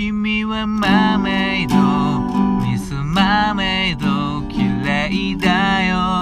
君はマーメイド。ミスマーメイド。綺麗だよ。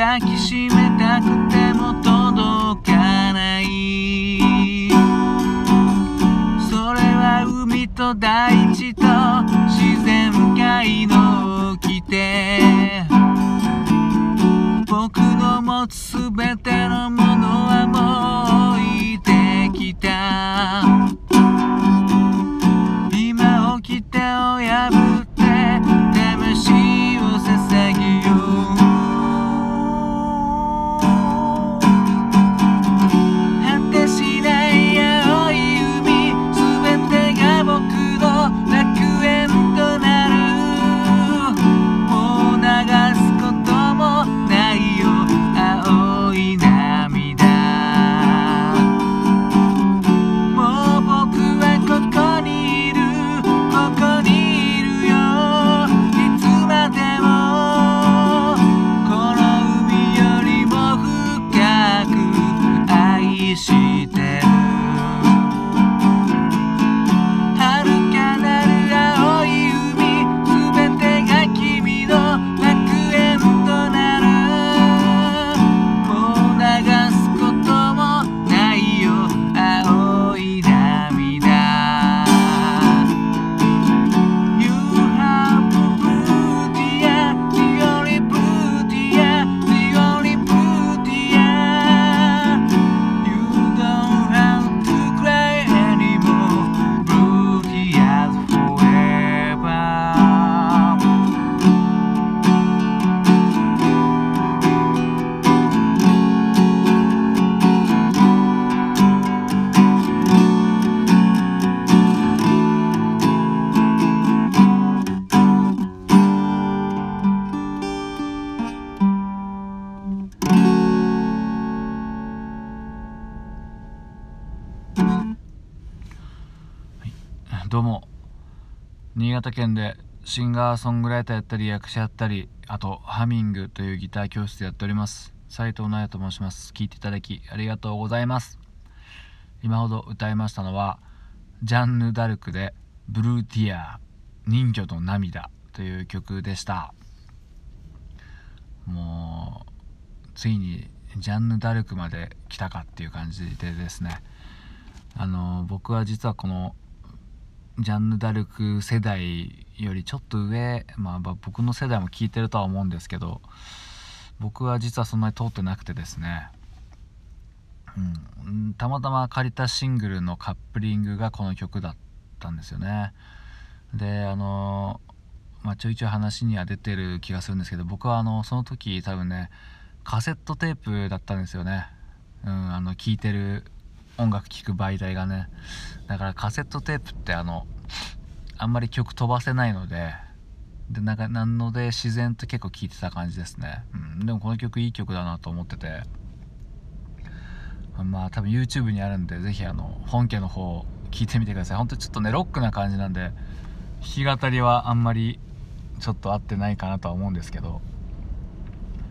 抱きしめたくても届かない。それは海と大地と自然界の掟。僕の持つ全てのもの新潟県でシンガーソングライターやったり役者やったりあとハミングというギター教室やっております。斉藤直也と申します。聞いていただきありがとうございます。今ほど歌いましたのはジャンヌ・ダルクで「ブルーティア人魚の涙」という曲でした。もうついにジャンヌ・ダルクまで来たかっていう感じでですね。あの僕は実はこのジャンヌ・ダルク世代よりちょっと上、まあ、僕の世代も聞いてるとは思うんですけど僕は実はそんなに通ってなくてですね、うん、たまたま借りたシングルのカップリングがこの曲だったんですよね。であのまあ、ちょいちょい話には出てる気がするんですけど僕はあのその時多分ねカセットテープだったんですよね。うんあの聴いてる音楽聴く媒体がね。だからカセットテープってあのあんまり曲飛ばせないのででなんかなので自然と結構聴いてた感じですね、うん、でもこの曲いい曲だなと思ってて。まあ多分 YouTube にあるんで是非あの本家の方聞いてみてください。ほんとちょっとねロックな感じなんで弾き語りはあんまりちょっと合ってないかなとは思うんですけど。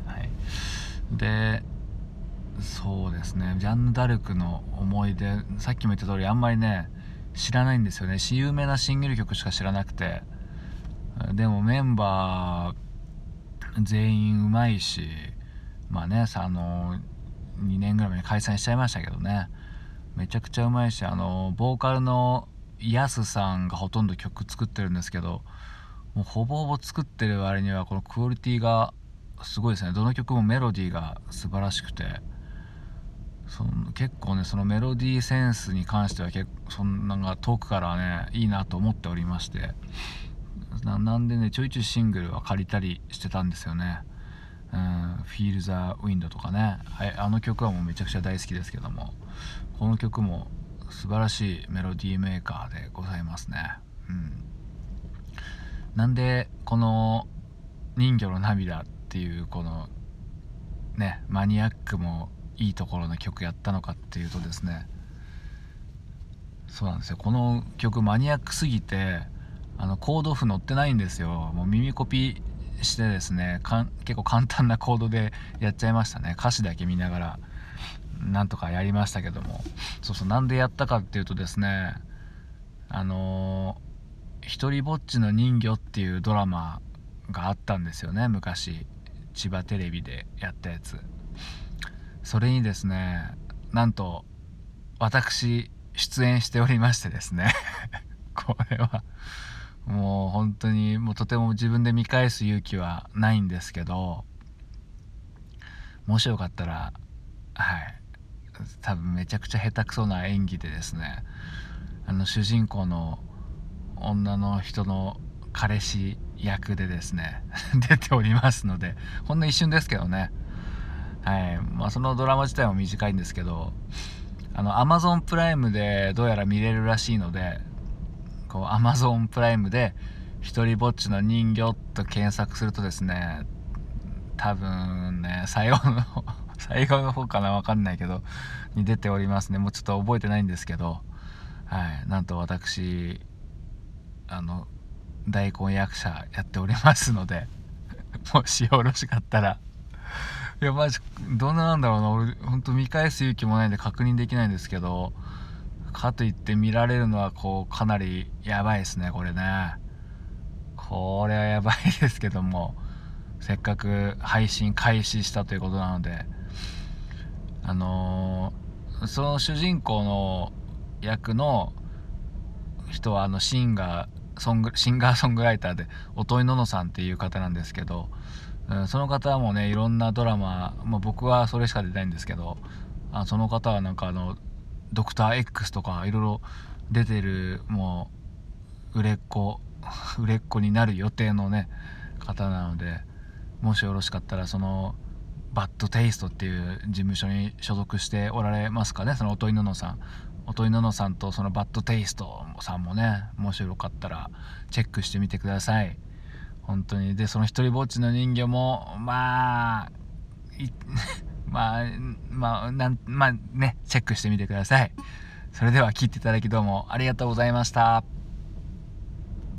はい。でそうですね。ジャンヌ・ダルクの思い出さっきも言った通りあんまりね知らないんですよね。有名なシングル曲しか知らなくて。でもメンバー全員うまいしまあねさあの2年ぐらい前に解散しちゃいましたけどね。めちゃくちゃうまいしあのボーカルのヤスさんがほとんど曲作ってるんですけどもうほぼほぼ作ってる割にはこのクオリティがすごいですね。どの曲もメロディーが素晴らしくて。その結構ねそのメロディーセンスに関しては結構そんな遠くからねいいなと思っておりまして。なんでねちょいちょいシングルは借りたりしてたんですよね。うん、Feel the Wind とかね。あの曲はもうめちゃくちゃ大好きですけども。この曲も素晴らしいメロディーメーカーでございますね。うん。なんでこの「人魚の涙」っていうこのねマニアックもいいところの曲やったのかっていうとですねそうなんですよ。この曲マニアックすぎてあのコード譜載ってないんですよ。もう耳コピしてですね結構簡単なコードでやっちゃいましたね。歌詞だけ見ながらなんとかやりましたけども。そうそうなんでやったかっていうとですねあのー「ひとりぼっちの人魚」っていうドラマがあったんですよね。昔千葉テレビでやったやつ。それにですねなんと私出演しておりましてですね。これはもう本当にもうとても自分で見返す勇気はないんですけどもしよかったらはい。多分めちゃくちゃ下手くそな演技でですねあの主人公の女の人の彼氏役でですね 出ておりますのでほんの一瞬ですけどね。はい。まあ、そのドラマ自体も短いんですけどあの Amazon プライムでどうやら見れるらしいのでこう Amazon プライムで「一人ぼっちの人魚」と検索するとですね多分ね最後の 最後の方かな分かんないけどに出ておりますね。もうちょっと覚えてないんですけどはい。なんと私あの大根役者やっておりますので もしよろしかったらいやマジどんななんだろうな。俺ほんと見返す勇気もないんで確認できないんですけどかといって見られるのはこうかなりやばいですねこれね。これはやばいですけども。せっかく配信開始したということなので。あのー、その主人公の役の人はあのシンガーソングシンガーソングライターで音井ののさんっていう方なんですけど、その方もねいろんなドラマ、まあ、僕はそれしか出ないんですけどあその方はなんかあの「ドクター X」とかいろいろ出てるもう売れっ子 売れっ子になる予定のね方なのでもしよろしかったらそのバッドテイストっていう事務所に所属しておられますかねその音井ののさん。音井ののさんとそのバッドテイストさんもねもしよかったらチェックしてみてください。本当に。でその一人ぼっちの人魚もまあ まあまあなんまあねチェックしてみてください。それでは聞いていただきどうもありがとうございました。